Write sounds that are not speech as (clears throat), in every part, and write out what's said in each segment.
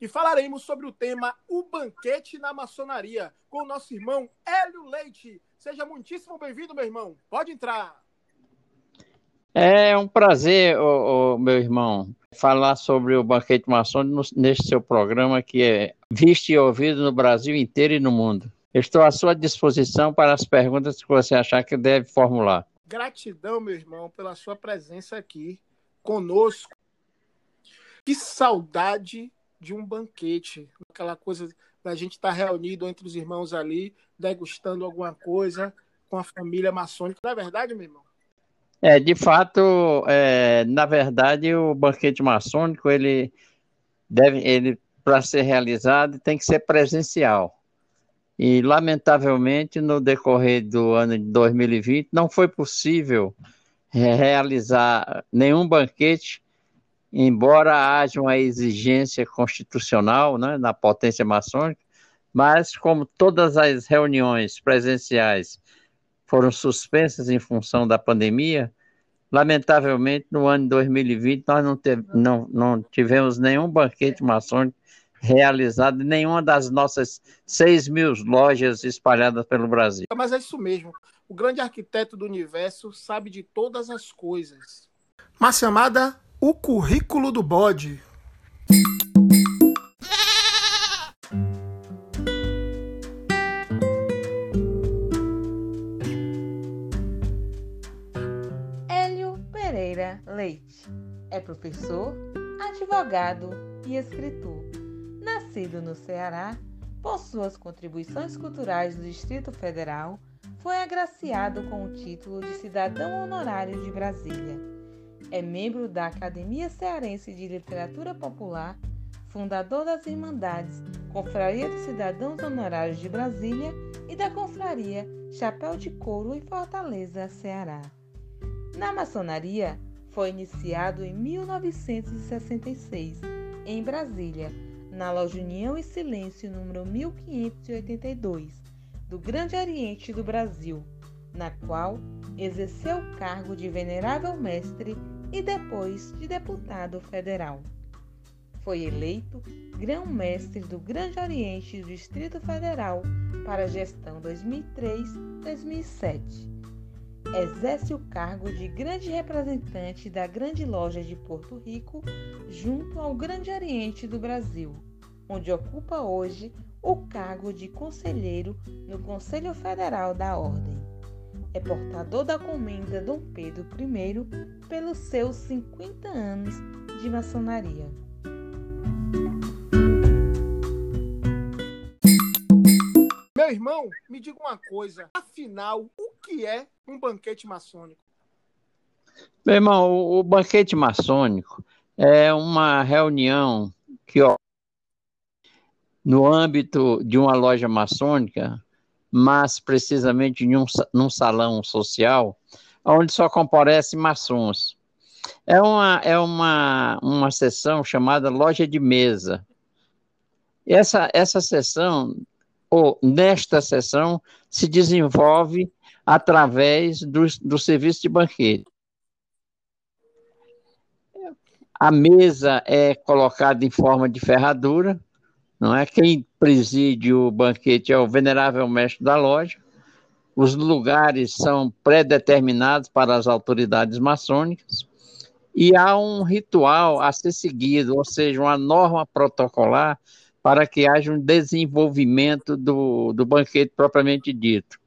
e falaremos sobre o tema O Banquete na Maçonaria com o nosso irmão Hélio Leite. Seja muitíssimo bem-vindo, meu irmão. Pode entrar. É um prazer, meu irmão, falar sobre o banquete maçônico neste seu programa que é visto e ouvido no Brasil inteiro e no mundo. Estou à sua disposição para as perguntas que você achar que deve formular. Gratidão, meu irmão, pela sua presença aqui conosco. Que saudade de um banquete, aquela coisa da gente estar tá reunido entre os irmãos ali, degustando alguma coisa com a família maçônica. Não é verdade, meu irmão? É, de fato, é, na verdade, o banquete maçônico, ele deve, ele para ser realizado, tem que ser presencial. E, lamentavelmente, no decorrer do ano de 2020, não foi possível realizar nenhum banquete embora haja uma exigência constitucional né, na potência maçônica, mas como todas as reuniões presenciais foram suspensas em função da pandemia, lamentavelmente no ano de 2020 nós não, teve, não, não tivemos nenhum banquete maçônico realizado em nenhuma das nossas 6 mil lojas espalhadas pelo Brasil. Mas é isso mesmo. O grande arquiteto do universo sabe de todas as coisas. Mas chamada o currículo do bode. Hélio Pereira Leite é professor, advogado e escritor. Nascido no Ceará, por suas contribuições culturais do Distrito Federal, foi agraciado com o título de cidadão honorário de Brasília é membro da Academia Cearense de Literatura Popular, fundador das Irmandades Confraria dos Cidadãos Honorários de Brasília e da Confraria Chapéu de Couro em Fortaleza, Ceará. Na maçonaria, foi iniciado em 1966, em Brasília, na Loja União e Silêncio número 1582, do Grande Oriente do Brasil, na qual exerceu o cargo de Venerável Mestre e depois de deputado federal. Foi eleito grão-mestre do Grande Oriente do Distrito Federal para a gestão 2003-2007. Exerce o cargo de grande representante da Grande Loja de Porto Rico junto ao Grande Oriente do Brasil, onde ocupa hoje o cargo de conselheiro no Conselho Federal da Ordem é portador da comenda Dom Pedro I pelos seus 50 anos de maçonaria. Meu irmão, me diga uma coisa. Afinal, o que é um banquete maçônico? Meu irmão, o, o banquete maçônico é uma reunião que, ó, no âmbito de uma loja maçônica, mas precisamente em um, num salão social, onde só comparecem maçons. É uma, é uma, uma sessão chamada loja de mesa. Essa, essa sessão, ou nesta sessão, se desenvolve através do, do serviço de banquete. A mesa é colocada em forma de ferradura, não é? Quem preside o banquete é o venerável mestre da loja. Os lugares são predeterminados para as autoridades maçônicas e há um ritual a ser seguido, ou seja, uma norma protocolar para que haja um desenvolvimento do, do banquete propriamente dito.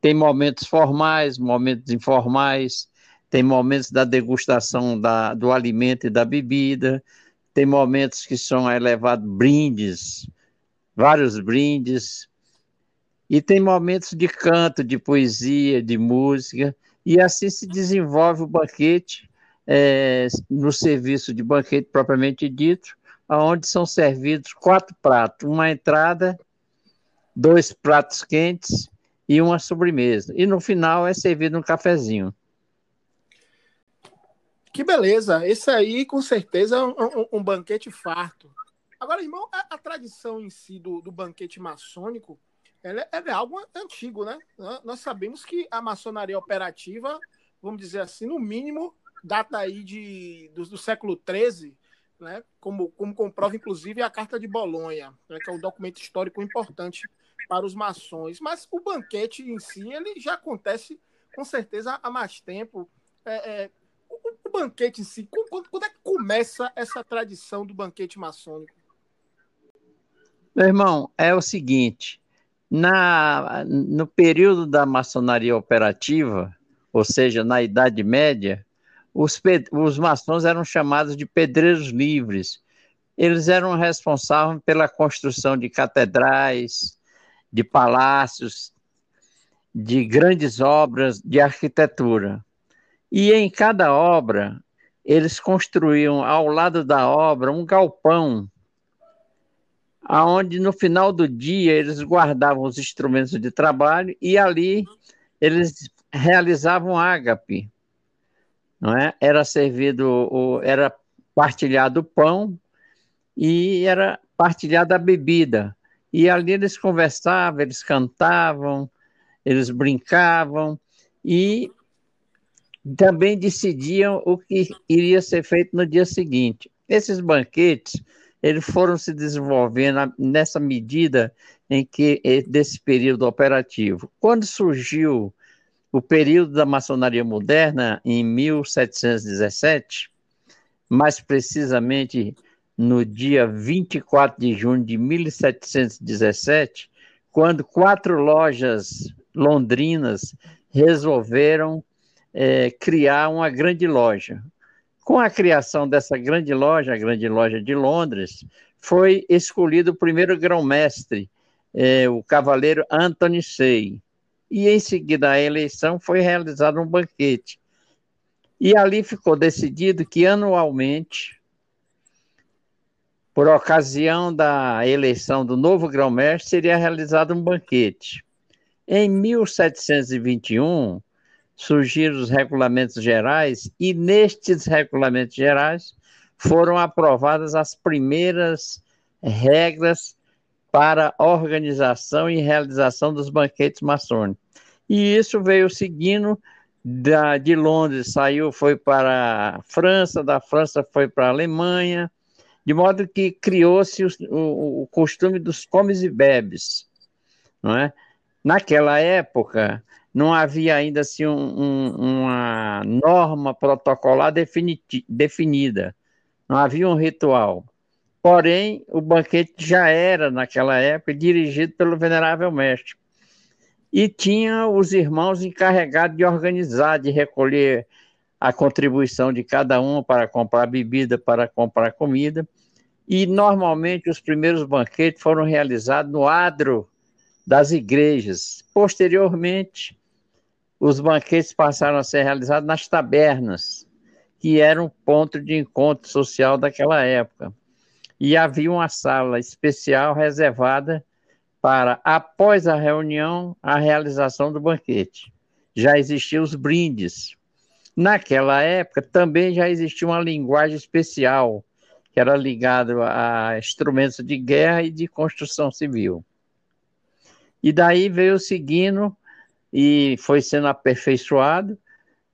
Tem momentos formais, momentos informais, tem momentos da degustação da, do alimento e da bebida, tem momentos que são elevados brindes, vários brindes, e tem momentos de canto, de poesia, de música, e assim se desenvolve o banquete é, no serviço de banquete propriamente dito, onde são servidos quatro pratos, uma entrada, dois pratos quentes e uma sobremesa. E no final é servido um cafezinho. Que beleza! Esse aí, com certeza, é um, um, um banquete farto. Agora, irmão, a, a tradição em si do, do banquete maçônico ela, ela, é algo antigo, né? Nós sabemos que a maçonaria operativa, vamos dizer assim, no mínimo, data aí de, do, do século XIII, né? como, como comprova, inclusive, a Carta de Bolonha, né? que é um documento histórico importante para os maçons. Mas o banquete em si, ele já acontece, com certeza, há mais tempo. É, é, o, o, banquete em si, quando, quando é que começa essa tradição do banquete maçônico? Meu irmão, é o seguinte, na, no período da maçonaria operativa, ou seja, na Idade Média, os, os maçons eram chamados de pedreiros livres. Eles eram responsáveis pela construção de catedrais, de palácios, de grandes obras de arquitetura. E em cada obra, eles construíam ao lado da obra um galpão, aonde no final do dia eles guardavam os instrumentos de trabalho e ali eles realizavam ágape, não é? Era servido, era partilhado o pão e era partilhada a bebida. E ali eles conversavam, eles cantavam, eles brincavam e também decidiam o que iria ser feito no dia seguinte. Esses banquetes, eles foram se desenvolvendo nessa medida em que eh, desse período operativo. Quando surgiu o período da maçonaria moderna, em 1717, mais precisamente no dia 24 de junho de 1717, quando quatro lojas londrinas resolveram é, criar uma grande loja. Com a criação dessa grande loja, a Grande Loja de Londres, foi escolhido o primeiro grão-mestre, é, o cavaleiro Anthony Say e em seguida à eleição foi realizado um banquete. E ali ficou decidido que anualmente, por ocasião da eleição do novo grão-mestre, seria realizado um banquete. Em 1721, surgiram os regulamentos gerais, e nestes regulamentos gerais foram aprovadas as primeiras regras para organização e realização dos banquetes maçônicos. E isso veio seguindo da, de Londres, saiu, foi para a França, da França foi para a Alemanha, de modo que criou-se o, o, costume dos comes e bebes, não é? Naquela época, não havia ainda assim um, um, uma norma protocolar definida, não havia um ritual. Porém, o banquete já era, naquela época, dirigido pelo Venerável Mestre e tinha os irmãos encarregados de organizar, de recolher a contribuição de cada um para comprar bebida, para comprar comida. E normalmente os primeiros banquetes foram realizados no adro das igrejas. Posteriormente, os banquetes passaram a ser realizados nas tabernas, que eram um ponto de encontro social daquela época. E havia uma sala especial reservada para, após a reunião, a realização do banquete. Já existiam os brindes. Naquela época, também já existia uma linguagem especial, que era ligada a instrumentos de guerra e de construção civil. E daí veio seguindo e foi sendo aperfeiçoado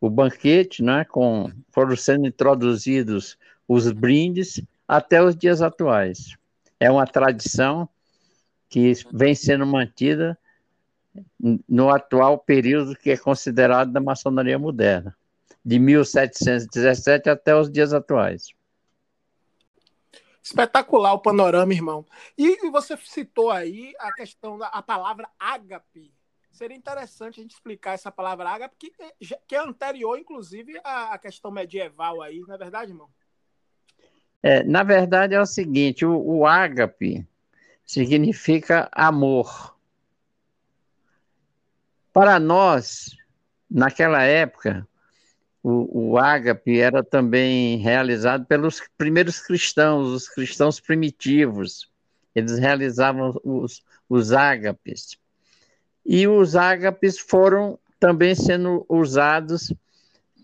o banquete, né, com, foram sendo introduzidos os brindes até os dias atuais. É uma tradição que vem sendo mantida no atual período que é considerado da maçonaria moderna, de 1717 até os dias atuais. Espetacular o panorama, irmão. E você citou aí a questão da a palavra ágape. Seria interessante a gente explicar essa palavra ágape, que, que é anterior, inclusive, à questão medieval aí, não é verdade, irmão? É, na verdade é o seguinte, o, o ágape, significa amor. Para nós, naquela época, o, o ágape era também realizado pelos primeiros cristãos, os cristãos primitivos. Eles realizavam os, os ágapes. E os ágapes foram também sendo usados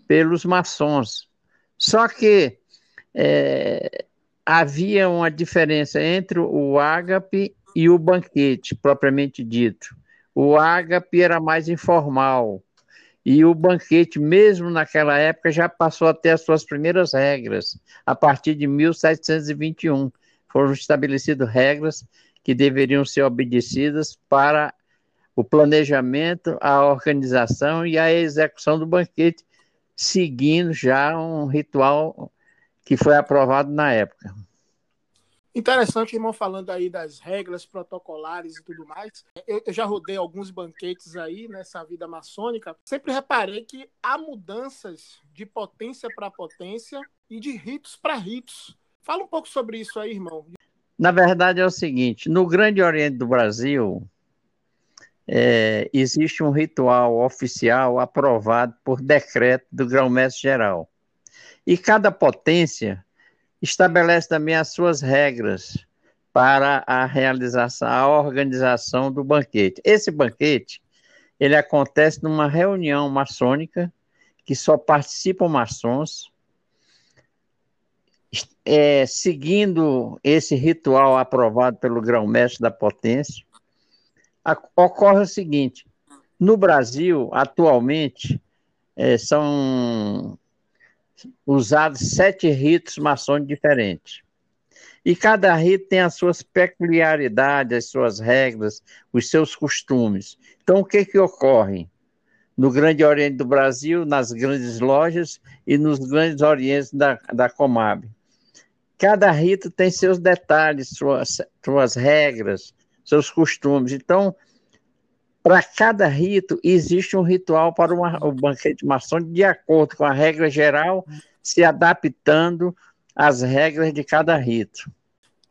pelos maçons. Só que é, havia uma diferença entre o ágape e o banquete, propriamente dito. O ágape era mais informal, e o banquete, mesmo naquela época, já passou a ter as suas primeiras regras. A partir de 1721, foram estabelecidas regras que deveriam ser obedecidas para o planejamento, a organização e a execução do banquete, seguindo já um ritual que foi aprovado na época. Interessante, irmão, falando aí das regras protocolares e tudo mais. Eu, eu, já rodei alguns banquetes aí nessa vida maçônica. Sempre reparei que há mudanças de potência para potência e de ritos para ritos. Fala um pouco sobre isso aí, irmão. Na verdade é o seguinte: no Grande Oriente do Brasil é, existe um ritual oficial aprovado por decreto do Grão-Mestre Geral. E cada potência estabelece também as suas regras para a realização, a organização do banquete. Esse banquete, ele acontece numa reunião maçônica que só participam maçons, é, seguindo esse ritual aprovado pelo grão-mestre da potência, a, ocorre o seguinte: no Brasil, atualmente, é, são usados sete ritos maçônicos diferentes. E cada rito tem as suas peculiaridades, as suas regras, os seus costumes. Então, o que, que ocorre? No Grande Oriente do Brasil, nas grandes lojas e nos grandes orientes da, da Comab. Cada rito tem seus detalhes, suas, suas regras, seus costumes. Então, para cada rito, existe um ritual para uma, o banquete maçônico, de acordo com a regra geral, se adaptando às regras de cada rito.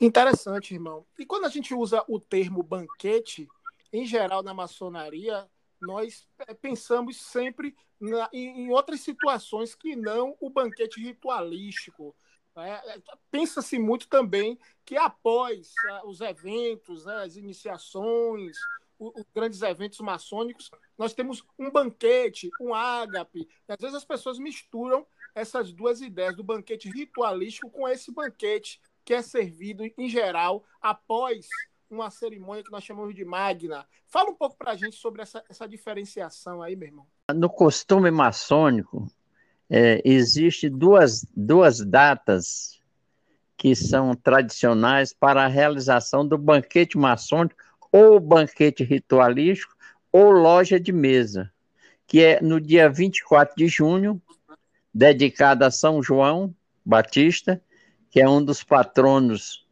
Interessante, irmão. E quando a gente usa o termo banquete, em geral na maçonaria, nós pensamos sempre na, em, em, outras situações que não o banquete ritualístico. É, Pensa-se muito também que após uh, os eventos, né, as iniciações, os grandes eventos maçônicos, nós temos um banquete, um ágape. Às vezes as pessoas misturam essas duas ideias do banquete ritualístico com esse banquete que é servido, em geral, após uma cerimônia que nós chamamos de magna. Fala um pouco para a gente sobre essa, essa diferenciação aí, meu irmão. No costume maçônico, é, existe duas, duas datas que são tradicionais para a realização do banquete maçônico ou banquete ritualístico ou loja de mesa, que é no dia 24 de junho, dedicada a São João Batista, que é um dos patronos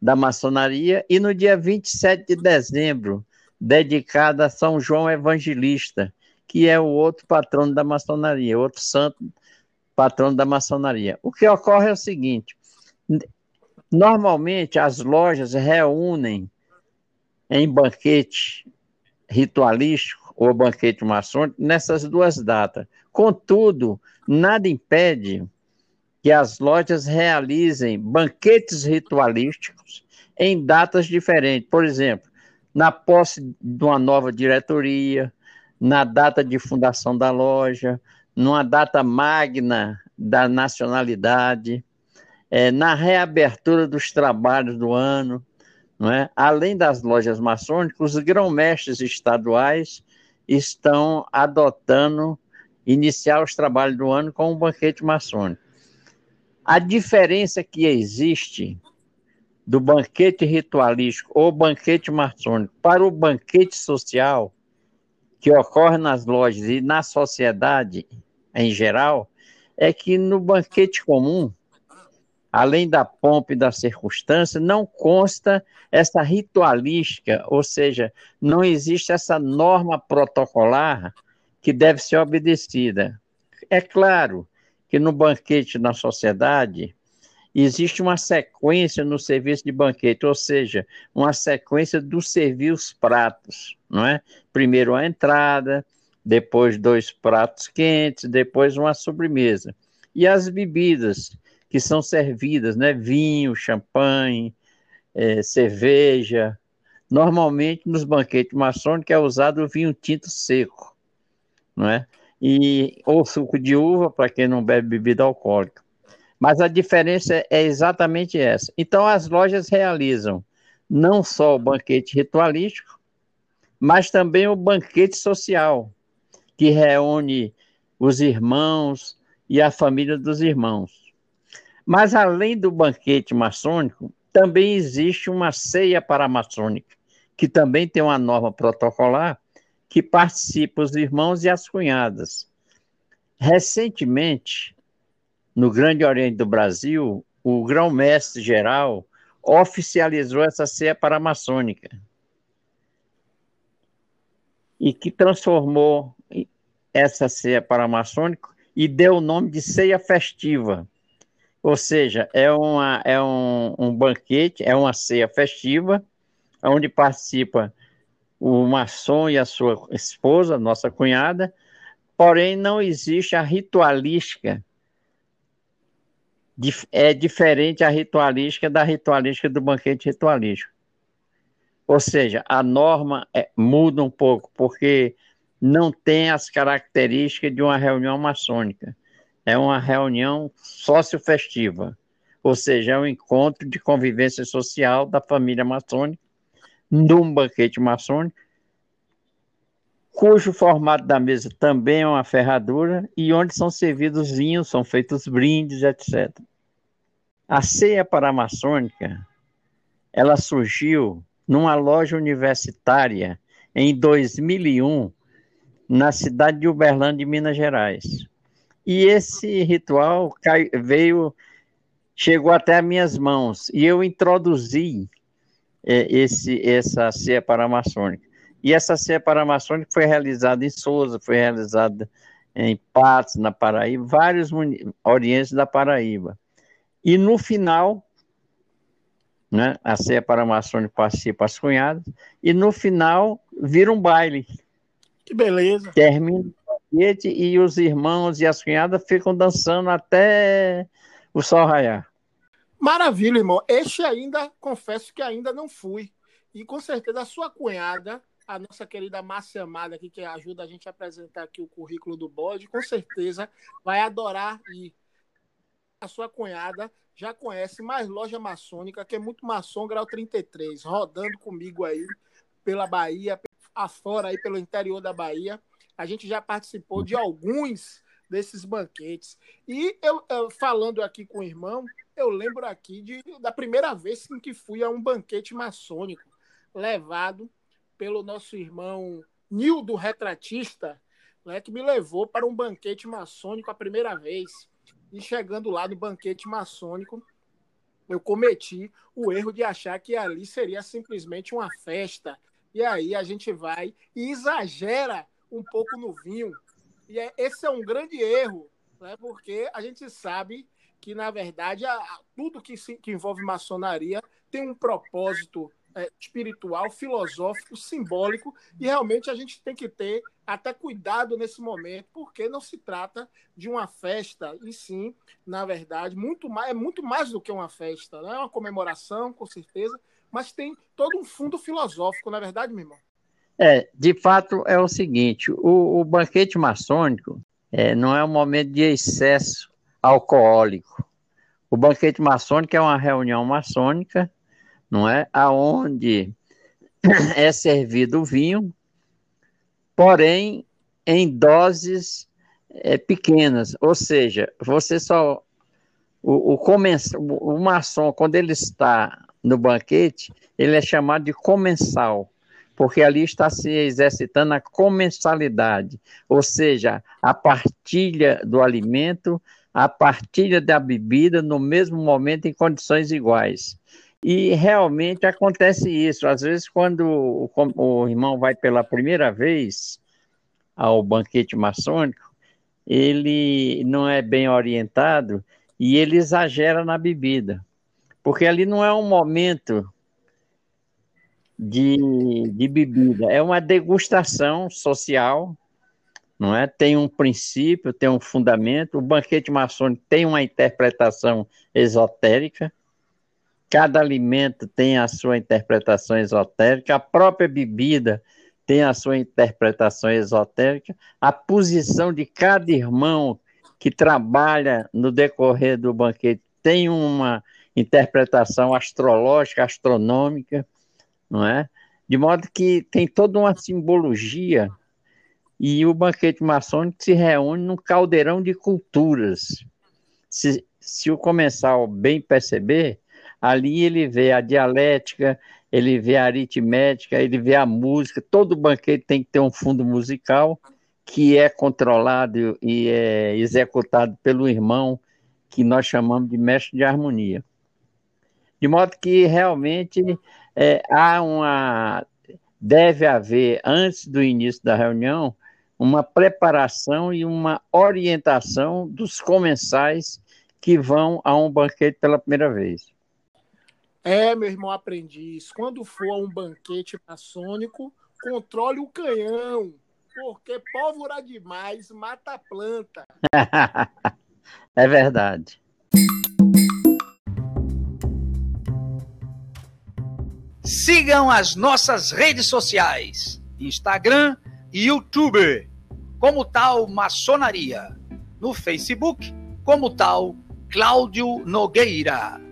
da maçonaria, e no dia 27 de dezembro, dedicada a São João Evangelista, que é o outro patrono da maçonaria, outro santo patrono da maçonaria. O que ocorre é o seguinte: normalmente as lojas reúnem em banquete ritualístico ou banquete maçônico nessas duas datas. Contudo, nada impede que as lojas realizem banquetes ritualísticos em datas diferentes. Por exemplo, na posse de uma nova diretoria, na data de fundação da loja, numa data magna da nacionalidade, é, na reabertura dos trabalhos do ano. Não é? Além das lojas maçônicas, os grão-mestres estaduais estão adotando iniciar os trabalhos do ano com um banquete maçônico. A diferença que existe do banquete ritualístico ou banquete maçônico para o banquete social que ocorre nas lojas e na sociedade em geral é que no banquete comum além da pompa e da circunstância, não consta essa ritualística, ou seja, não existe essa norma protocolar que deve ser obedecida. É claro que no banquete na sociedade existe uma sequência no serviço de banquete, ou seja, uma sequência dos servir os pratos, não é? Primeiro a entrada, depois dois pratos quentes, depois uma sobremesa. E as bebidas, que são servidas, né? Vinho, champanhe, é, cerveja, Normalmente, nos banquetes maçônicos é usado o vinho tinto seco, não é? E, ou suco de uva, para quem não bebe bebida alcoólica. Mas a diferença é exatamente essa. Então, as lojas realizam não só o banquete ritualístico, mas também o banquete social, que reúne os irmãos e a família dos irmãos. Mas, além do banquete maçônico, também existe uma ceia paramaçônica, que também tem uma norma protocolar que participa os irmãos e as cunhadas. Recentemente, no Grande Oriente do Brasil, o grão-mestre geral oficializou essa ceia paramaçônica e que transformou essa ceia paramaçônica e deu o nome de ceia festiva. Ou seja, é, uma, é um, um banquete, é uma ceia festiva, onde participa o maçom e a sua esposa, nossa cunhada, porém não existe a ritualística. É diferente a ritualística da ritualística do banquete ritualístico. Ou seja, a norma é, muda um pouco, porque não tem as características de uma reunião maçônica. É uma reunião sócio-festiva, ou seja, é um encontro de convivência social da família maçônica num banquete maçônico, cujo formato da mesa também é uma ferradura e onde são servidos vinhos, são feitos brindes, etc. A ceia paramaçônica, ela surgiu numa loja universitária em 2001, na cidade de Uberlândia, Minas Gerais. E esse ritual veio, chegou até as minhas mãos, e eu introduzi é, esse, essa ceia paramaçônica. E essa ceia paramaçônica foi realizada em Souza, foi realizada em Patos, na Paraíba, vários orientes da Paraíba. E no final, né, a ceia paramaçônica participa as cunhadas, e no final vira um baile. Que beleza! Termina o banquete e os irmãos e as cunhadas ficam dançando até o sol raiar. Maravilha, irmão. Este ainda, confesso que ainda não fui. E com certeza a sua cunhada, a nossa querida Márcia Amada aqui, que ajuda a gente a apresentar aqui o currículo do bode, com certeza vai adorar ir. A sua cunhada já conhece mais loja maçônica, que é muito maçom grau 33, rodando comigo aí pela Bahia, afora aí pelo interior da Bahia. A gente já participou de alguns desses banquetes. E eu, eu, falando aqui com o irmão, eu lembro aqui de, da primeira vez em que fui a um banquete maçônico, levado pelo nosso irmão Nildo Retratista, né, que me levou para um banquete maçônico a primeira vez. E chegando lá no banquete maçônico, eu cometi o erro de achar que ali seria simplesmente uma festa. E aí a gente vai e exagera um pouco no vinho, e é, esse é um grande erro, né? porque a gente sabe que, na verdade, a, a, tudo que, se, que envolve maçonaria tem um propósito é, espiritual, filosófico, simbólico, e realmente a gente tem que ter até cuidado nesse momento, porque não se trata de uma festa, e sim, na verdade, muito mais, é muito mais do que uma festa, né? é uma comemoração, com certeza, mas tem todo um fundo filosófico, na é verdade, meu irmão? É, de fato é o seguinte: o, o banquete maçônico é, não é um momento de excesso alcoólico. O banquete maçônico é uma reunião maçônica, não é? Aonde (clears throat) é servido o vinho, porém em doses é, pequenas, ou seja, você só o, o, o, o maçom quando ele está no banquete, ele é chamado de comensal porque ali está se exercitando a comensalidade, ou seja, a partilha do alimento, a partilha da bebida no mesmo momento em condições iguais. E realmente acontece isso. Às vezes, quando o, o irmão vai pela primeira vez ao banquete maçônico, ele não é bem orientado e ele exagera na bebida. Porque ali não é um momento de, de bebida. É uma degustação social, não é? Tem um princípio, tem um fundamento. O banquete maçônico tem uma interpretação esotérica, cada alimento tem a sua interpretação esotérica, a própria bebida tem a sua interpretação esotérica, a posição de cada irmão que trabalha no decorrer do banquete tem uma interpretação astrológica, astronômica, não é? De modo que tem toda uma simbologia e o banquete maçônico se reúne num caldeirão de culturas. Se, se o comensal bem perceber, ali ele vê a dialética, ele vê a aritmética, ele vê a música. Todo banquete tem que ter um fundo musical que é controlado e é executado pelo irmão que nós chamamos de mestre de harmonia. De modo que realmente é, há uma deve haver antes do início da reunião uma preparação e uma orientação dos comensais que vão a um banquete pela primeira vez. É, meu irmão aprendiz, quando for a um banquete maçônico, controle o canhão, porque pólvora demais mata a planta. (laughs) é verdade. Sigam as nossas redes sociais: Instagram e YouTube, como tal Maçonaria. No Facebook, como tal Cláudio Nogueira.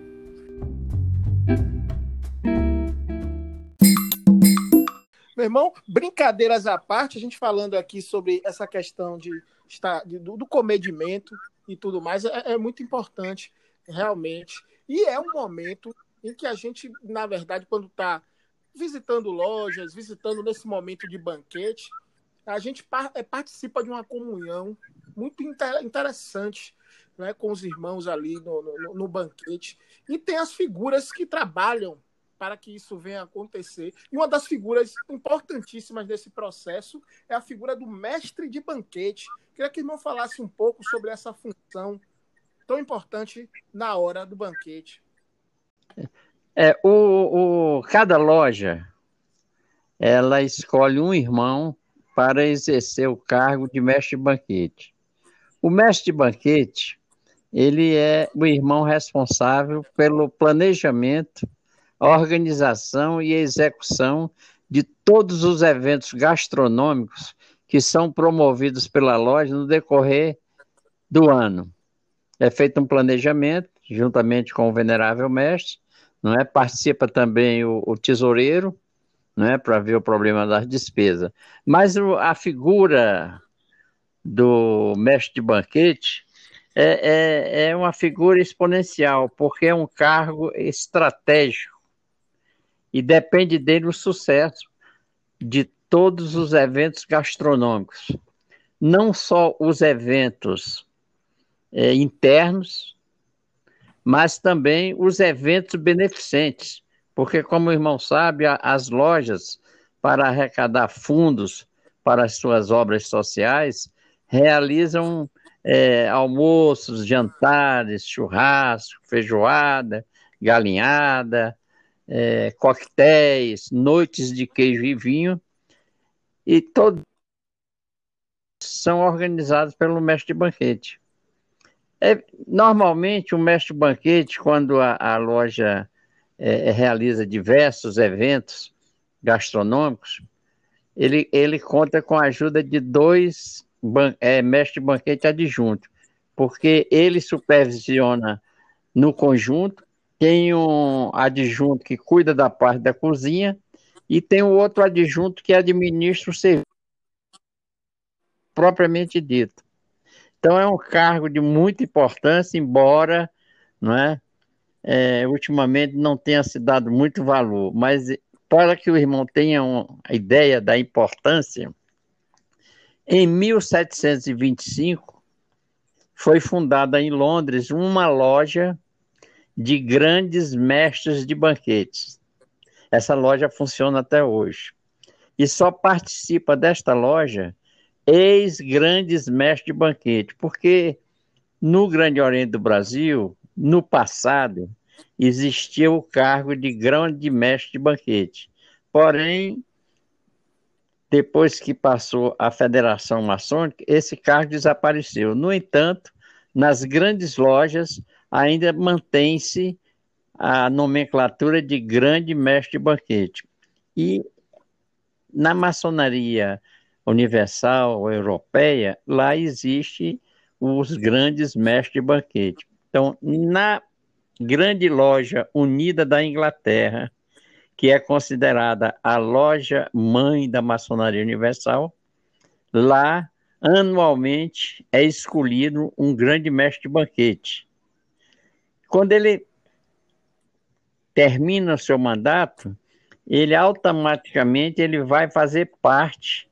Meu irmão, brincadeiras à parte, a gente falando aqui sobre essa questão de estar de, do, do comedimento e tudo mais, é, é muito importante, realmente. E é um momento em que a gente, na verdade, quando está visitando lojas, visitando nesse momento de banquete, a gente é, participa de uma comunhão muito interessante né, com os irmãos ali no, no, no, banquete. E tem as figuras que trabalham para que isso venha a acontecer. E uma das figuras importantíssimas desse processo é a figura do mestre de banquete. Queria que o irmão falasse um pouco sobre essa função tão importante na hora do banquete. É, o, o, cada loja ela escolhe um irmão para exercer o cargo de mestre de banquete. O mestre de banquete ele é o irmão responsável pelo planejamento, organização e execução de todos os eventos gastronômicos que são promovidos pela loja no decorrer do ano. É feito um planejamento juntamente com o venerável mestre, não é? Participa também o, o tesoureiro, não é, para ver o problema das despesas. Mas o, a figura do mestre de banquete é, é, é uma figura exponencial, porque é um cargo estratégico e depende dele o sucesso de todos os eventos gastronômicos. Não só os eventos é, internos, mas também os eventos beneficentes, porque, como o irmão sabe, as lojas, para arrecadar fundos para as suas obras sociais, realizam é, almoços, jantares, churrasco, feijoada, galinhada, é, coquetéis, noites de queijo e vinho, e todos são organizados pelo mestre de banquete. É, normalmente, o mestre banquete, quando a, a loja é, realiza diversos eventos gastronômicos, ele, ele conta com a ajuda de dois ban é, mestre banquete adjunto, porque ele supervisiona no conjunto, tem um adjunto que cuida da parte da cozinha e tem o outro adjunto que administra o serviço propriamente dito. Então é um cargo de muita importância, embora não é, é, ultimamente não tenha se dado muito valor, mas para que o irmão tenha uma ideia da importância, em 1725 foi fundada em Londres uma loja de grandes mestres de banquetes. Essa loja funciona até hoje. E só participa desta loja ex-grandes mestres de banquete, porque no Grande Oriente do Brasil, no passado, existia o cargo de grande mestre de banquete. Porém, depois que passou a Federação Maçônica, esse cargo desapareceu. No entanto, nas grandes lojas ainda mantém-se a nomenclatura de grande mestre banquete. E na maçonaria universal europeia, lá existe os grandes mestres banquete. Então, na grande loja unida da Inglaterra, que é considerada a loja mãe da maçonaria universal, lá anualmente é escolhido um grande mestre de banquete. Quando ele termina o seu mandato, ele automaticamente ele vai fazer parte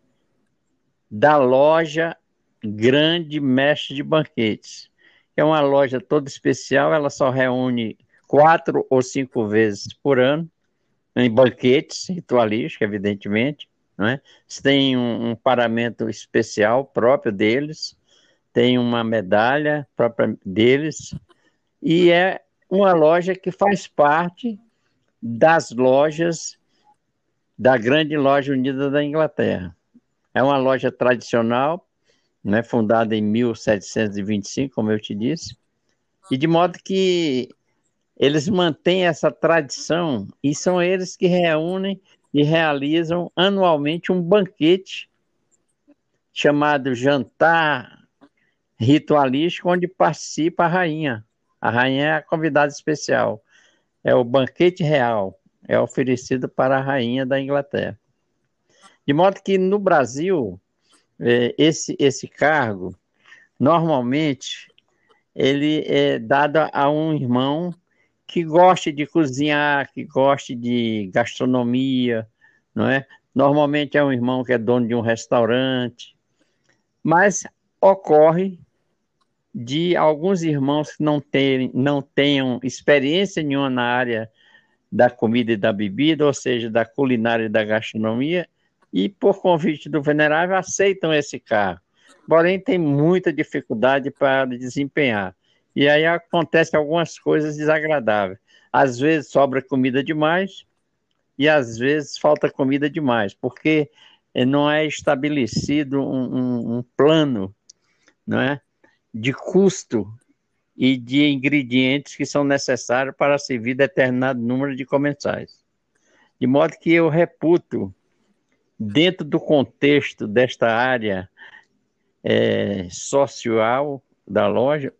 da loja Grande Mestre de Banquetes. É uma loja toda especial, ela só reúne quatro ou cinco vezes por ano, em banquetes ritualísticos, evidentemente. Não é? Tem um, um paramento especial próprio deles, tem uma medalha própria deles, e é uma loja que faz parte das lojas da grande loja unida da Inglaterra. É uma loja tradicional, né, fundada em 1725, como eu te disse, e de modo que eles mantêm essa tradição e são eles que reúnem e realizam anualmente um banquete chamado Jantar Ritualístico, onde participa a rainha. A rainha é a convidada especial. É o banquete real, é oferecido para a rainha da Inglaterra. De modo que no Brasil, é, esse, esse cargo, normalmente, ele é dado a um irmão que goste de cozinhar, que goste de gastronomia, não é? Normalmente é um irmão que é dono de um restaurante, mas ocorre de alguns irmãos que não, terem, não tenham experiência nenhuma na área da comida e da bebida, ou seja, da culinária e da gastronomia, e por convite do venerável aceitam esse cargo. Porém, tem muita dificuldade para desempenhar. E aí acontecem algumas coisas desagradáveis. Às vezes sobra comida demais e às vezes falta comida demais, porque não é estabelecido um, um, um plano não é, de custo e de ingredientes que são necessários para servir determinado número de comensais. De modo que eu reputo, dentro do contexto desta área é, social da loja,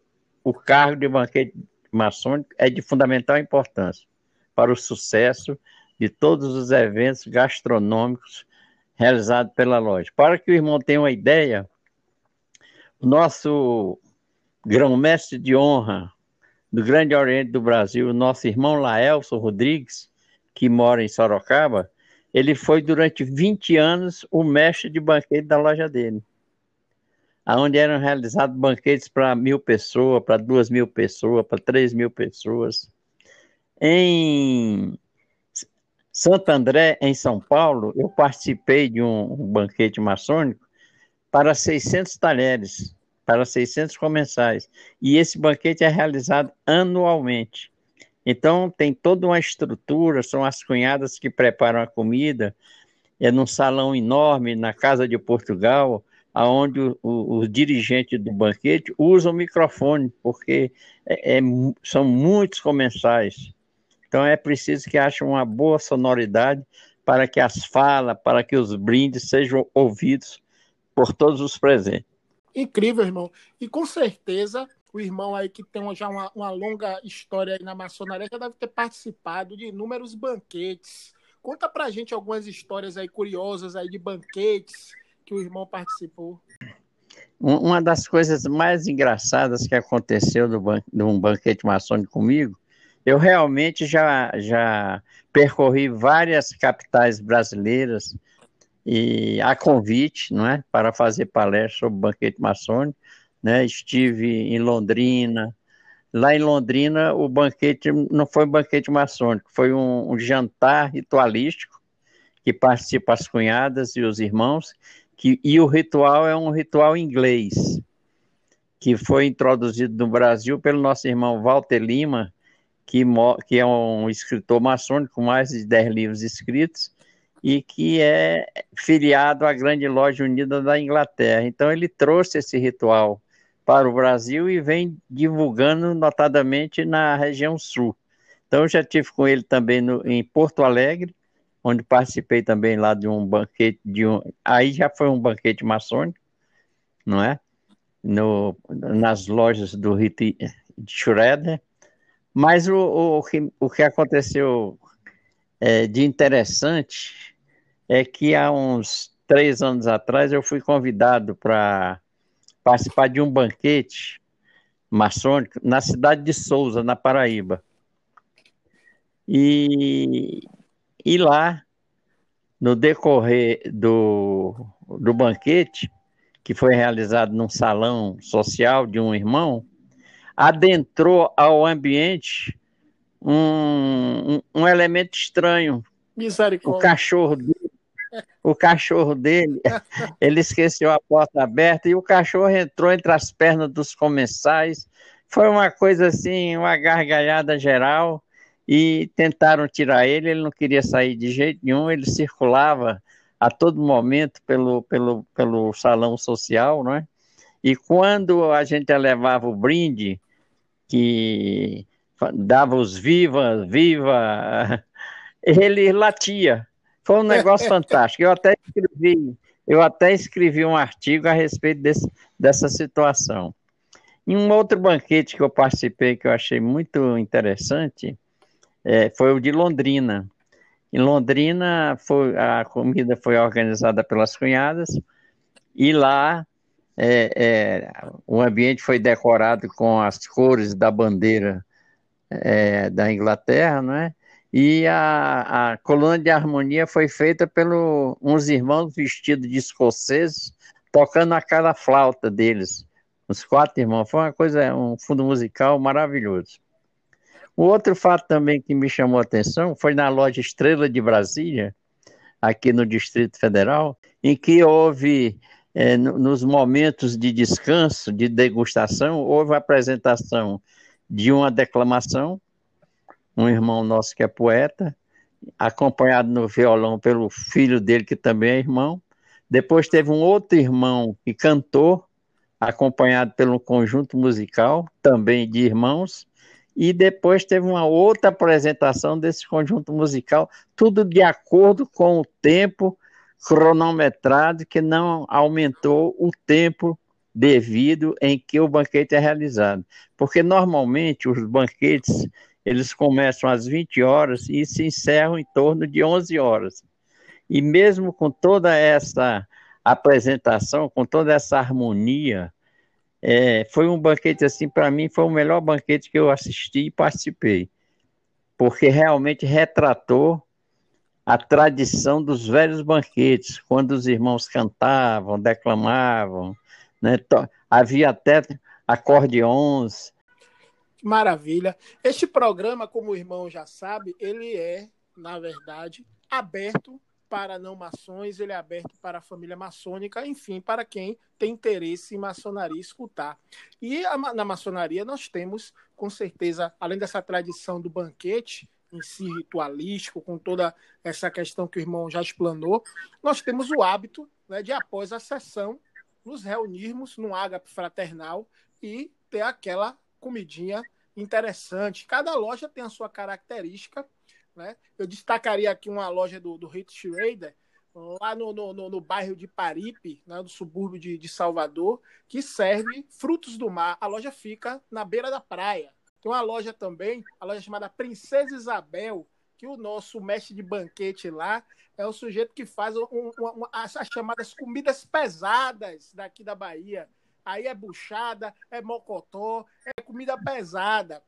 o cargo de banquete maçônico é de fundamental importância para o sucesso de todos os eventos gastronômicos realizados pela loja. Para que o irmão tenha uma ideia, nosso grão-mestre de honra do Grande Oriente do Brasil, nosso irmão Laelso Rodrigues, que mora em Sorocaba, ele foi durante 20 anos o mestre de banquete da loja dele onde eram realizados banquetes para mil pessoas, para duas mil pessoas, para três mil pessoas. Em Santo André, em São Paulo, eu participei de um banquete maçônico para 600 talheres, para 600 comensais. E esse banquete é realizado anualmente. Então, tem toda uma estrutura, são as cunhadas que preparam a comida, é num salão enorme, na Casa de Portugal, aonde o, o, o, dirigente do banquete usa o microfone, porque é, é, são muitos comensais. Então é preciso que haja uma boa sonoridade para que as falas, para que os brindes sejam ouvidos por todos os presentes. Incrível, irmão. E com certeza o irmão aí que tem já uma, uma longa história aí na maçonaria já deve ter participado de inúmeros banquetes. Conta pra gente algumas histórias aí curiosas aí de banquetes que o irmão participou. Uma das coisas mais engraçadas que aconteceu no ban de um banquete maçônico comigo, eu realmente já, já percorri várias capitais brasileiras e a convite, não é, para fazer palestra sobre banquete maçônico, né? Estive em Londrina. Lá em Londrina, o banquete não foi um banquete maçônico, foi um, um jantar ritualístico que participa as cunhadas e os irmãos que, e o ritual é um ritual inglês, que foi introduzido no Brasil pelo nosso irmão Walter Lima, que, que é um escritor maçônico com mais de 10 livros escritos, e que é filiado à Grande Loja Unida da Inglaterra. Então, ele trouxe esse ritual para o Brasil e vem divulgando notadamente na região sul. Então, eu já tive com ele também no, em Porto Alegre, onde participei também lá de um banquete, de um, aí já foi um banquete maçônico, não é? No, nas lojas do Rita Schroeder, mas o, o, o, que, o que aconteceu é, de interessante é que há uns três anos atrás eu fui convidado para participar de um banquete maçônico na cidade de Souza, na Paraíba. E, e lá, no decorrer do, do banquete, que foi realizado num salão social de um irmão, adentrou ao ambiente um, um, um elemento estranho. O cachorro (laughs) o cachorro dele, (laughs) ele esqueceu a porta aberta e o cachorro entrou entre as pernas dos comensais. Foi uma coisa assim, uma gargalhada geral e tentaram tirar ele, ele não queria sair de jeito nenhum, ele circulava a todo momento pelo, pelo, pelo salão social, não é? E quando a gente levava o brinde, que dava os viva, viva, (laughs) ele latia. Foi um negócio fantástico. Eu até escrevi, eu até escrevi um artigo a respeito desse, dessa situação. Em um outro banquete que eu participei, que eu achei muito interessante, é, foi o de Londrina. Em Londrina, foi, a comida foi organizada pelas cunhadas e lá é, é, o ambiente foi decorado com as cores da bandeira é, da Inglaterra, não é? E a, a coluna de harmonia foi feita pelos uns irmãos vestidos de escoceses, tocando aquela flauta deles, os quatro irmãos. Foi uma coisa, um fundo musical maravilhoso. O outro fato também que me chamou a atenção foi na loja Estrela de Brasília, aqui no Distrito Federal, em que houve, é, nos momentos de descanso, de degustação, houve a apresentação de uma declamação, um irmão nosso que é poeta, acompanhado no violão pelo filho dele, que também é irmão. Depois teve um outro irmão que cantou, acompanhado pelo conjunto musical, também de irmãos e depois teve uma outra apresentação desse conjunto musical, tudo de acordo com o tempo cronometrado, que não aumentou o tempo devido em que o banquete é realizado. Porque normalmente os banquetes eles começam às 20 horas e se encerram em torno de 11 horas. E mesmo com toda essa apresentação, com toda essa harmonia, é, foi um banquete assim, para mim, foi o melhor banquete que eu assisti e participei, porque realmente retratou a tradição dos velhos banquetes, quando os irmãos cantavam, declamavam, né? havia até acordeons. Maravilha. Este programa, como o irmão já sabe, ele é, na verdade, aberto para não maçons, ele é aberto para a família maçônica, enfim, para quem tem interesse em maçonaria escutar. E a, na maçonaria nós temos, com certeza, além dessa tradição do banquete, em si ritualístico, com toda essa questão que o irmão já explanou, nós temos o hábito né, de, após a sessão, nos reunirmos num ágape fraternal e ter aquela comidinha interessante. Cada loja tem a sua característica né? Eu destacaria aqui uma loja do, do Hit Schrader, lá no, no, no, bairro de Paripe, né, do subúrbio de, de Salvador, que serve frutos do mar. A loja fica na beira da praia. Tem uma loja também, a loja chamada Princesa Isabel, que o nosso mestre de banquete lá é o sujeito que faz um, um, as, as chamadas comidas pesadas daqui da Bahia. Aí é buchada, é mocotó, é comida pesada.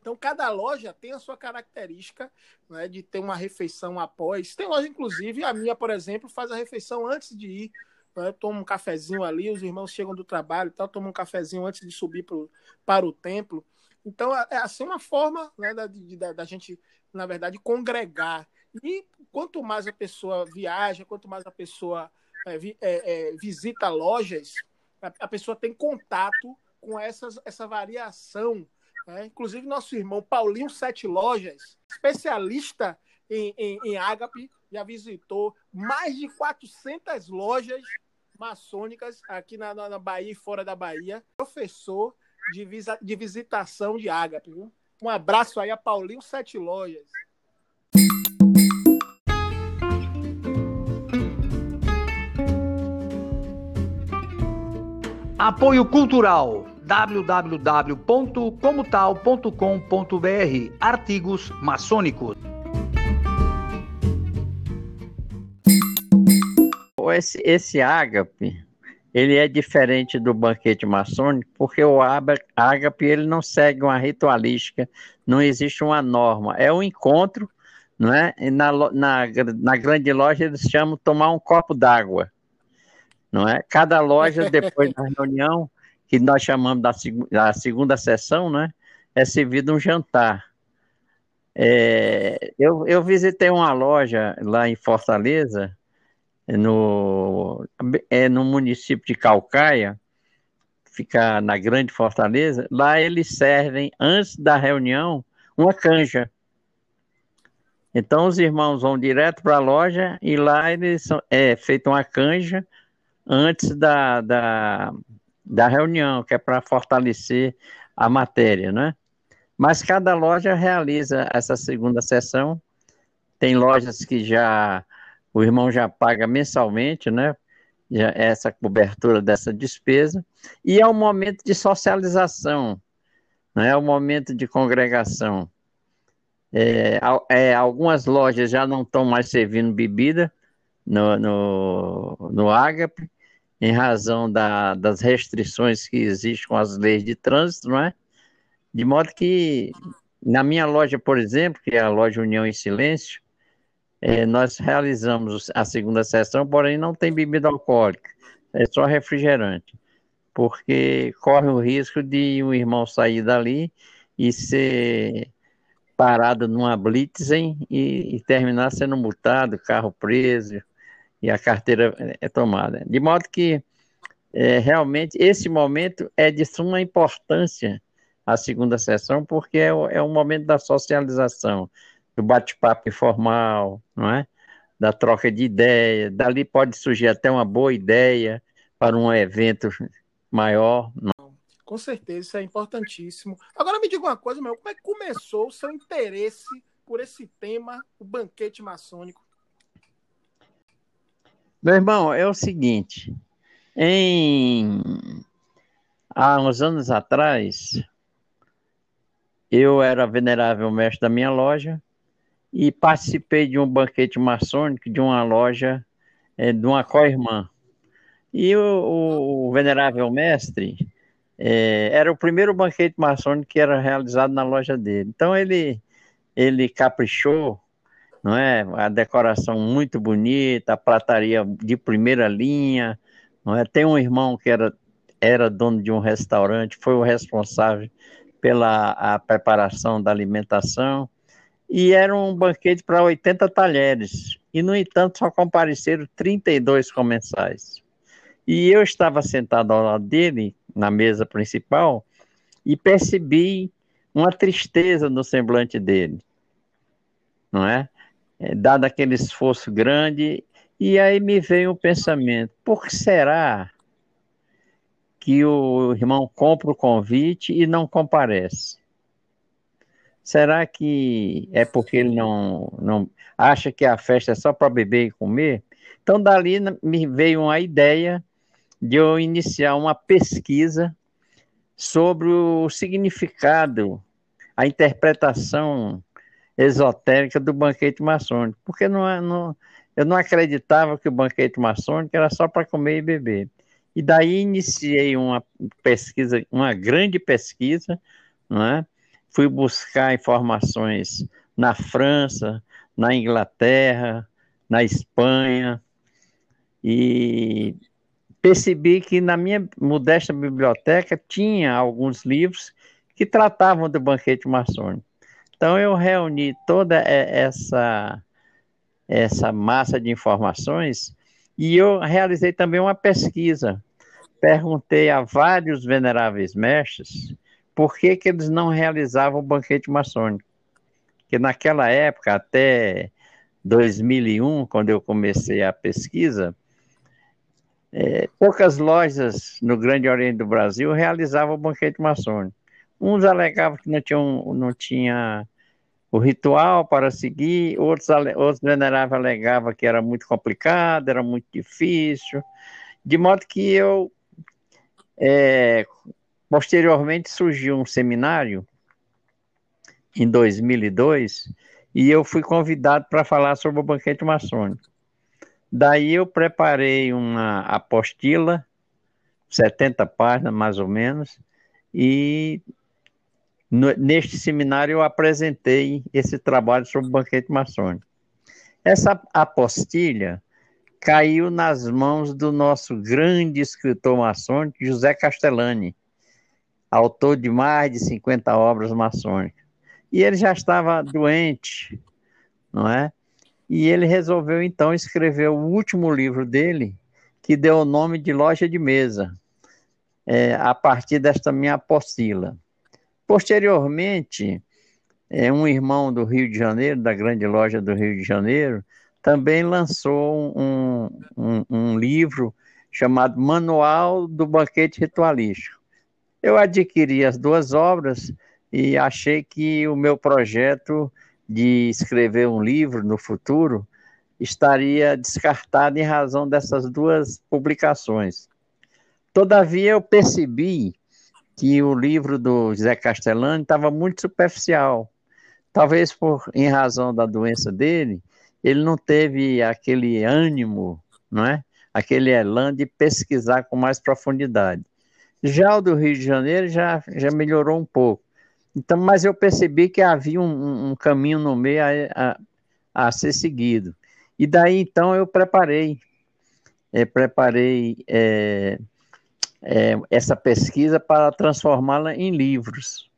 Então, cada loja tem a sua característica né, de ter uma refeição após. Tem loja, inclusive, a minha, por exemplo, faz a refeição antes de ir. Né, toma um cafezinho ali, os irmãos chegam do trabalho e tal, tomam um cafezinho antes de subir pro, para o templo. Então, é, é assim uma forma né, da, da, da gente, na verdade, congregar. E quanto mais a pessoa viaja, quanto mais a pessoa é, é, é, visita lojas, a, pessoa tem contato com essas, essa variação né? Inclusive, nosso irmão Paulinho Sete Lojas, especialista em, em, em ágape, já visitou mais de 400 lojas maçônicas aqui na, na Bahia e fora da Bahia. Professor de, visa, de visitação de ágape. Viu? Um abraço aí a Paulinho Sete Lojas. Apoio Cultural www.comotal.com.br Artigos maçônicos. Esse, esse ágape, ele é diferente do banquete maçônico, porque o ágape ele não segue uma ritualística, não existe uma norma, é um encontro, não é? E na, na, na grande loja eles chamam tomar um copo d'água, não é? Cada loja depois da reunião que nós chamamos da, da segunda sessão, né? É servido um jantar. É, eu, eu visitei uma loja lá em Fortaleza, no, é, no município de Calcaia, fica na Grande Fortaleza. Lá eles servem, antes da reunião, uma canja. Então os irmãos vão direto para a loja e lá eles é feita uma canja antes da, da, da reunião, que é para fortalecer a matéria, né? Mas cada loja realiza essa segunda sessão. Tem lojas que já o irmão já paga mensalmente, né? Já essa cobertura dessa despesa. E é um momento de socialização, né? é um momento de congregação. É, é, algumas lojas já não estão mais servindo bebida no, no, no Ágape, em razão da, das restrições que existem com as leis de trânsito, não é? De modo que, na minha loja, por exemplo, que é a loja União em Silêncio, é, nós realizamos a segunda sessão, porém não tem bebida alcoólica, é só refrigerante, porque corre o risco de um irmão sair dali e ser parado numa blitzen e, e terminar sendo multado, carro preso, e a carteira é tomada. De modo que, é, realmente, esse momento é de suma importância, a segunda sessão, porque é, é um momento da socialização, do bate-papo informal, não é? Da troca de ideia, dali pode surgir até uma boa ideia para um evento maior. Não? Com certeza, isso é importantíssimo. Agora me diga uma coisa, meu, como é que começou o seu interesse por esse tema, o banquete maçônico? Meu irmão, é o seguinte, em há uns anos atrás, eu era venerável mestre da minha loja e participei de um banquete maçônico de uma loja é, de uma co-irmã. E o, o, venerável mestre é, era o primeiro banquete maçônico que era realizado na loja dele. Então ele ele caprichou não é? A decoração muito bonita, a prataria de primeira linha, não é? Tem um irmão que era, era dono de um restaurante, foi o responsável pela a preparação da alimentação, e era um banquete para 80 talheres, e no entanto só compareceram 32 comensais. E eu estava sentado ao lado dele, na mesa principal, e percebi uma tristeza no semblante dele, não é? É, dado aquele esforço grande, e aí me veio o pensamento: por que será que o irmão compra o convite e não comparece? Será que é porque ele não, não acha que a festa é só para beber e comer? Então, dali me veio uma ideia de eu iniciar uma pesquisa sobre o significado, a interpretação esotérica do banquete maçônico, porque não, é, não, eu não acreditava que o banquete maçônico era só para comer e beber. E daí iniciei uma pesquisa, uma grande pesquisa, não é? fui buscar informações na França, na Inglaterra, na Espanha, e percebi que na minha modesta biblioteca tinha alguns livros que tratavam do banquete maçônico. Então eu reuni toda essa essa massa de informações e eu realizei também uma pesquisa. Perguntei a vários veneráveis mestres por que, que eles não realizavam o banquete maçônico. Porque naquela época, até 2001, quando eu comecei a pesquisa, é, poucas lojas no Grande Oriente do Brasil realizavam o banquete maçônico. Uns alegavam que não tinha, não tinha o ritual para seguir, outros, outros veneráveis alegavam que era muito complicado, era muito difícil, de modo que eu, é, posteriormente surgiu um seminário, em 2002, e eu fui convidado para falar sobre o banquete maçônico. Daí eu preparei uma apostila, 70 páginas mais ou menos, e no, neste seminário eu apresentei esse trabalho sobre o banquete maçônico. Essa apostilha caiu nas mãos do nosso grande escritor maçônico, José Castellani, autor de mais de 50 obras maçônicas. E ele já estava doente, não é? E ele resolveu então escrever o último livro dele, que deu o nome de Loja de Mesa, é, a partir desta minha apostila. Posteriormente, é, um irmão do Rio de Janeiro, da grande loja do Rio de Janeiro, também lançou um, um, um livro chamado Manual do Banquete Ritualístico. Eu adquiri as duas obras e achei que o meu projeto de escrever um livro no futuro estaria descartado em razão dessas duas publicações. Todavia, eu percebi que o livro do José Castellani estava muito superficial. Talvez por em razão da doença dele, ele não teve aquele ânimo, não é? Aquele elan de pesquisar com mais profundidade. Já o do Rio de Janeiro já, já melhorou um pouco. Então, mas eu percebi que havia um, um caminho no meio a, a, a, ser seguido. E daí então eu preparei, é, preparei é, é, essa pesquisa para transformá-la em livros.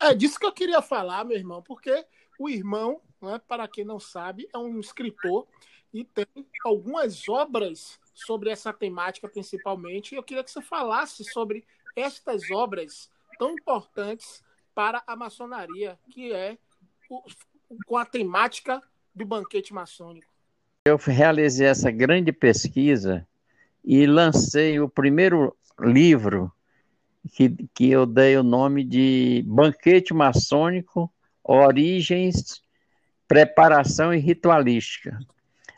É disso que eu queria falar, meu irmão, porque o irmão, né, para quem não sabe, é um escritor e tem algumas obras sobre essa temática principalmente. E eu queria que você falasse sobre estas obras tão importantes para a maçonaria, que é o, com a temática do banquete maçônico. Eu realizei essa grande pesquisa e lancei o primeiro livro que, que eu dei o nome de Banquete Maçônico, Origens, Preparação e Ritualística.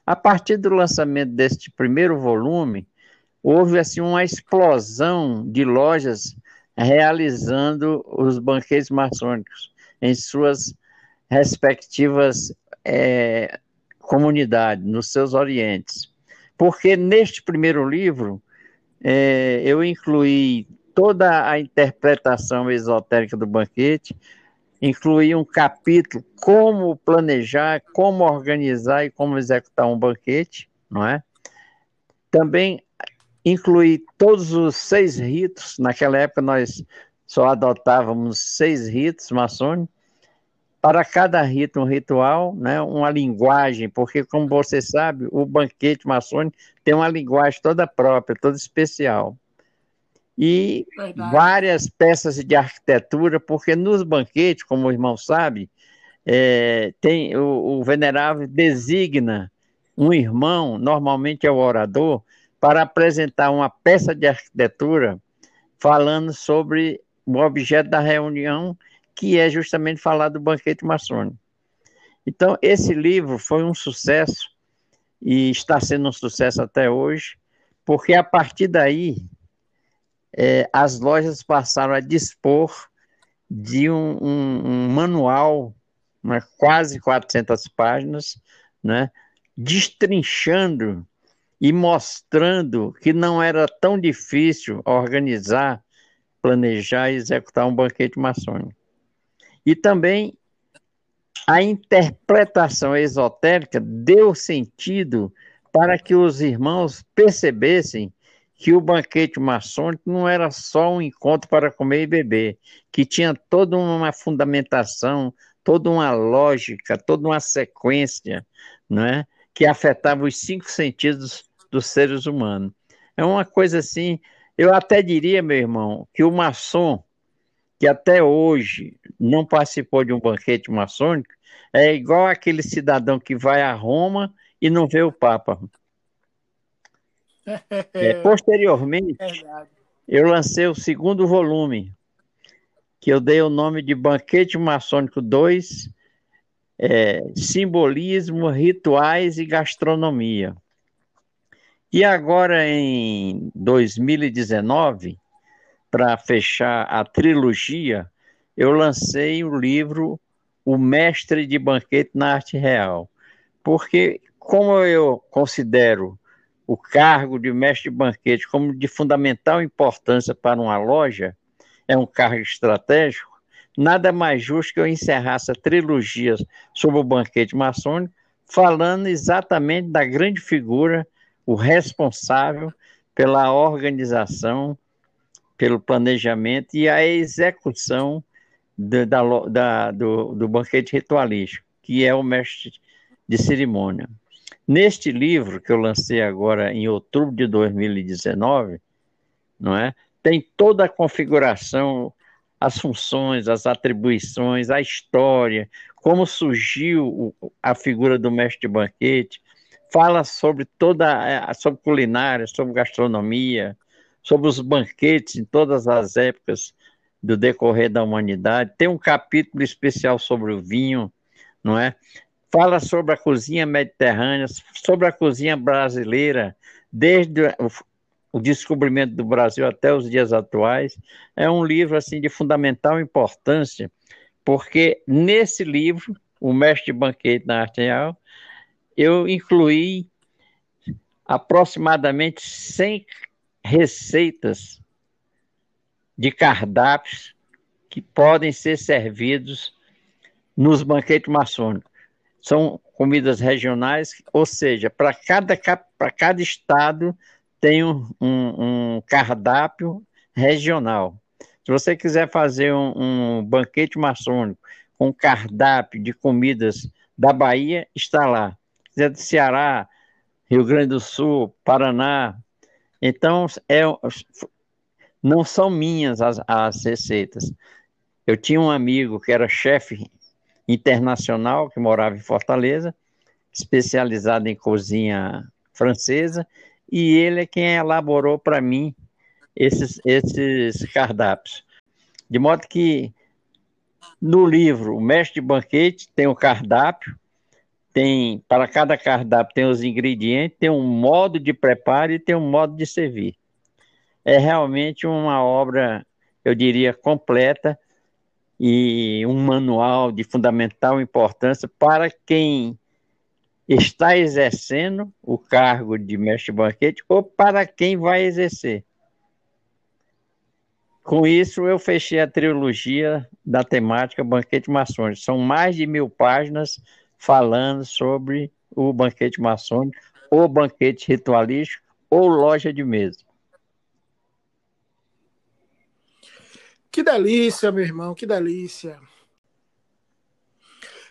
A partir do lançamento deste primeiro volume, houve assim uma explosão de lojas realizando os banquetes maçônicos em suas respectivas é, comunidades, nos seus orientes porque neste primeiro livro é, eu incluí toda a interpretação esotérica do banquete, incluí um capítulo como planejar, como organizar e como executar um banquete, não é? Também incluí todos os seis ritos. Naquela época nós só adotávamos seis ritos maçônicos para cada rito um ritual, né, uma linguagem, porque, como você sabe, o banquete maçônico tem uma linguagem toda própria, toda especial. E Verdade. várias peças de arquitetura, porque nos banquetes, como o irmão sabe, é, tem o, o venerável designa um irmão, normalmente é o orador, para apresentar uma peça de arquitetura falando sobre o objeto da reunião que é justamente falar do banquete maçônico. Então, esse livro foi um sucesso e está sendo um sucesso até hoje, porque a partir daí é, as lojas passaram a dispor de um, um, um manual, né, quase 400 páginas, né, destrinchando e mostrando que não era tão difícil organizar, planejar e executar um banquete maçônico. E também a interpretação esotérica deu sentido para que os irmãos percebessem que o banquete maçônico não era só um encontro para comer e beber, que tinha toda uma fundamentação, toda uma lógica, toda uma sequência, não é? que afetava os cinco sentidos dos seres humanos. É uma coisa assim, eu até diria, meu irmão, que o maçom que até hoje não participou de um banquete maçônico, é igual aquele cidadão que vai a Roma e não vê o Papa. (laughs) É, posteriormente, eu lancei o segundo volume, que eu dei o nome de Banquete Maçônico 2, é, Simbolismo, Rituais e Gastronomia. E agora, em 2019, para fechar a trilogia, eu lancei o livro O Mestre de Banquete na Arte Real. Porque, como eu considero o cargo de mestre de banquete como de fundamental importância para uma loja, é um cargo estratégico, nada mais justo que eu encerrar essa trilogia sobre o banquete maçônico falando exatamente da grande figura, o responsável pela organização, pelo planejamento e a execução do, da, da, do, do banquete ritualístico, que é o mestre de cerimônia. Neste livro, que eu lancei agora em outubro de 2019, não é? tem toda a configuração, as funções, as atribuições, a história, como surgiu a figura do mestre de banquete, fala sobre toda sobre culinária, sobre gastronomia, sobre os banquetes em todas as épocas do decorrer da humanidade. Tem um capítulo especial sobre o vinho, não é? Fala sobre a cozinha mediterrânea, sobre a cozinha brasileira, desde o descobrimento do Brasil até os dias atuais, é um livro assim de fundamental importância, porque nesse livro, O Mestre de Banquete na Arte Real, eu incluí aproximadamente 100 receitas de cardápios que podem ser servidos nos banquetes maçônicos. São comidas regionais, ou seja, para cada, cada estado tem um, um, um cardápio regional. Se você quiser fazer um, um, banquete maçônico com cardápio de comidas da Bahia, está lá. Se quiser do Ceará, Rio Grande do Sul, Paraná. Então, é, não são minhas as, as receitas. Eu tinha um amigo que era chefe internacional, que morava em Fortaleza, especializado em cozinha francesa, e ele é quem elaborou para mim esses, esses cardápios. De modo que no livro, o mestre de banquete tem o cardápio, tem para cada cardápio tem os ingredientes, tem um modo de preparo e tem um modo de servir. É realmente uma obra, eu diria, completa e um manual de fundamental importância para quem está exercendo o cargo de mestre banquete ou para quem vai exercer. Com isso, eu fechei a trilogia da temática Banquete Maçônico. São mais de mil páginas falando sobre o banquete maçônico, ou banquete ritualístico, ou loja de mesa. Que delícia, meu irmão, que delícia.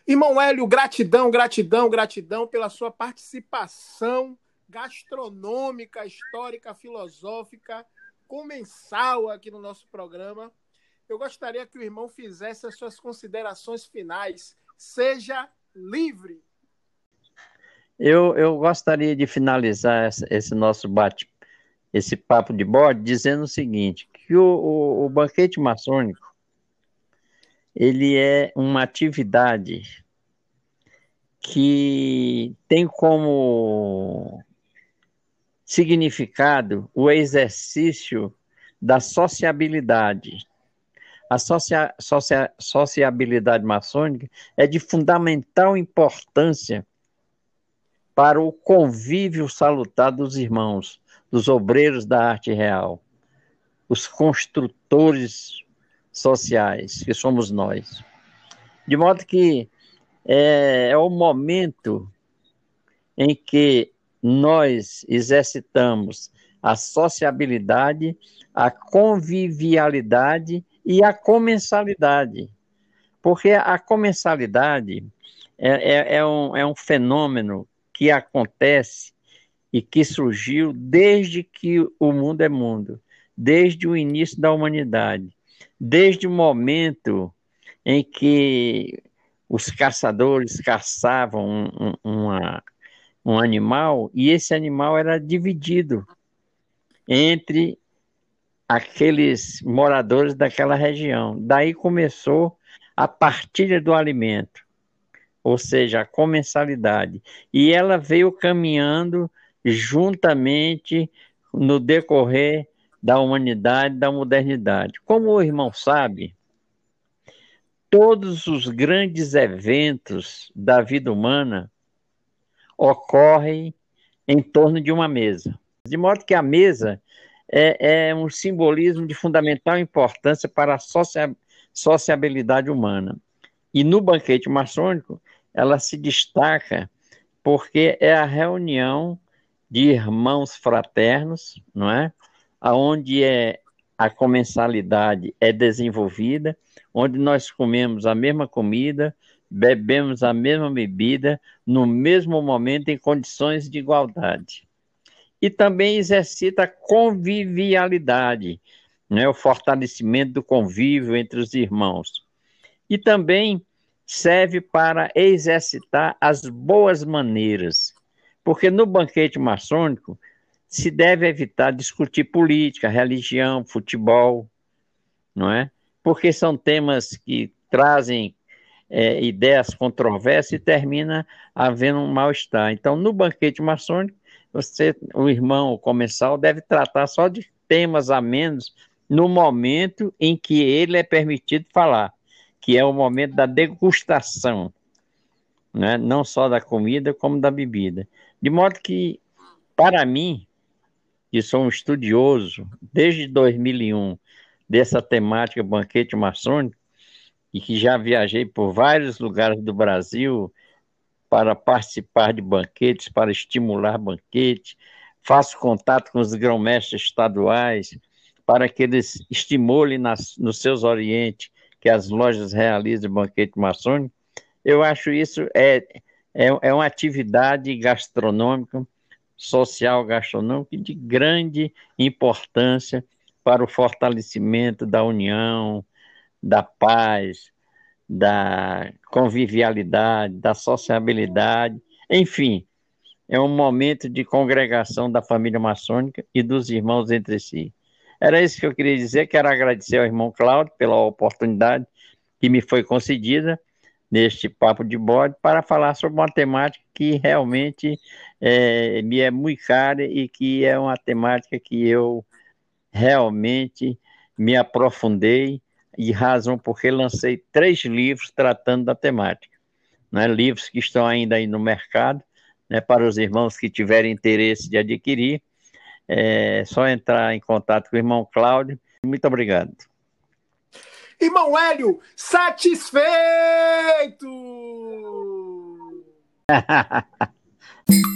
Irmão Hélio, gratidão, gratidão, gratidão pela sua participação gastronômica, histórica, filosófica, comensal aqui no nosso programa. Eu gostaria que o irmão fizesse as suas considerações finais. Seja livre. Eu, eu gostaria de finalizar esse, esse nosso bate, esse papo de bode, dizendo o seguinte, que o, o, o banquete maçônico ele é uma atividade que tem como significado o exercício da sociabilidade. A socia, socia, sociabilidade maçônica é de fundamental importância para o convívio salutar dos irmãos, dos obreiros da arte real, os construtores sociais, que somos nós. De modo que é, é o momento em que nós exercitamos a sociabilidade, a convivialidade e a comensalidade. Porque a comensalidade é, é, é, um, é um fenômeno que acontece e que surgiu desde que o mundo é mundo, desde o início da humanidade desde o momento em que os caçadores caçavam um, um, uma, um animal e esse animal era dividido entre aqueles moradores daquela região. Daí começou a partilha do alimento, ou seja, a comensalidade. E ela veio caminhando juntamente no decorrer da humanidade, da modernidade. Como o irmão sabe, todos os grandes eventos da vida humana ocorrem em torno de uma mesa. De modo que a mesa é, é um simbolismo de fundamental importância para a socia sociabilidade humana. E no banquete maçônico, ela se destaca porque é a reunião de irmãos fraternos, não é? Aonde é a comensalidade é desenvolvida, onde nós comemos a mesma comida, bebemos a mesma bebida no mesmo momento em condições de igualdade. E também exercita a convivialidade, né, o fortalecimento do convívio entre os irmãos. E também serve para exercitar as boas maneiras, porque no banquete maçônico se deve evitar discutir política, religião, futebol, não é? Porque são temas que trazem é, ideias controversas e termina havendo um mal-estar. Então, no banquete maçônico, você, o irmão o comensal deve tratar só de temas a menos no momento em que ele é permitido falar, que é o momento da degustação, né? não só da comida, como da bebida. De modo que, para mim, que sou um estudioso desde 2001 dessa temática banquete maçônico, e que já viajei por vários lugares do Brasil para participar de banquetes, para estimular banquetes, faço contato com os grão-mestres estaduais para que eles estimulem nas, nos seus orientes que as lojas realizem banquete maçônico. Eu acho isso é, é, é uma atividade gastronômica, social gastronômica de grande importância para o fortalecimento da união, da paz, da convivialidade, da sociabilidade, enfim, é um momento de congregação da família maçônica e dos irmãos entre si. Era isso que eu queria dizer, quero agradecer ao irmão Cláudio pela oportunidade que me foi concedida neste papo de bode para falar sobre uma temática que realmente é, me é muito cara e que é uma temática que eu realmente me aprofundei e razão porque lancei três livros tratando da temática. Né? Livros que estão ainda aí no mercado, né? para os irmãos que tiverem interesse de adquirir. É só entrar em contato com o irmão Cláudio. Muito obrigado. Irmão Hélio, satisfeito! (laughs)